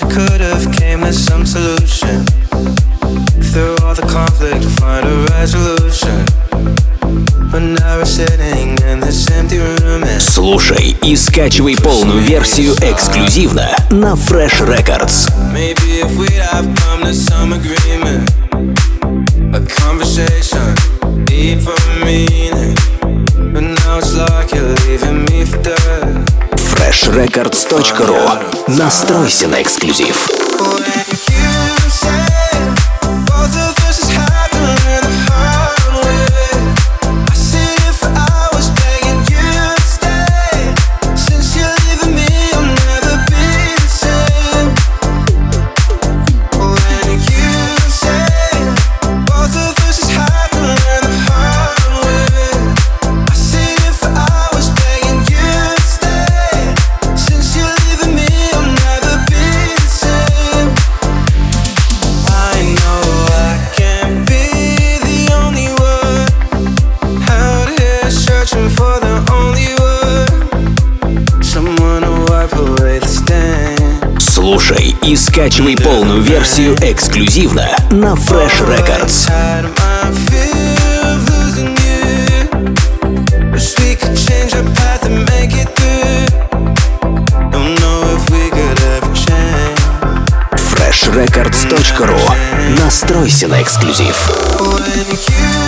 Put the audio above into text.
we could have came to some solution. Through all the conflict, find a resolution. But now we're sitting in this empty room and Слушай и скачивай полную версию эксклюзивно на Fresh Records. maybe if we'd have come to some agreement, a conversation deep for meaning. But now it's like you're leaving me for dead. freshrecords.ru Настройся на эксклюзив. Слушай и скачивай полную версию эксклюзивно на Fresh Records. FreshRecords.ru Настройся на эксклюзив. When you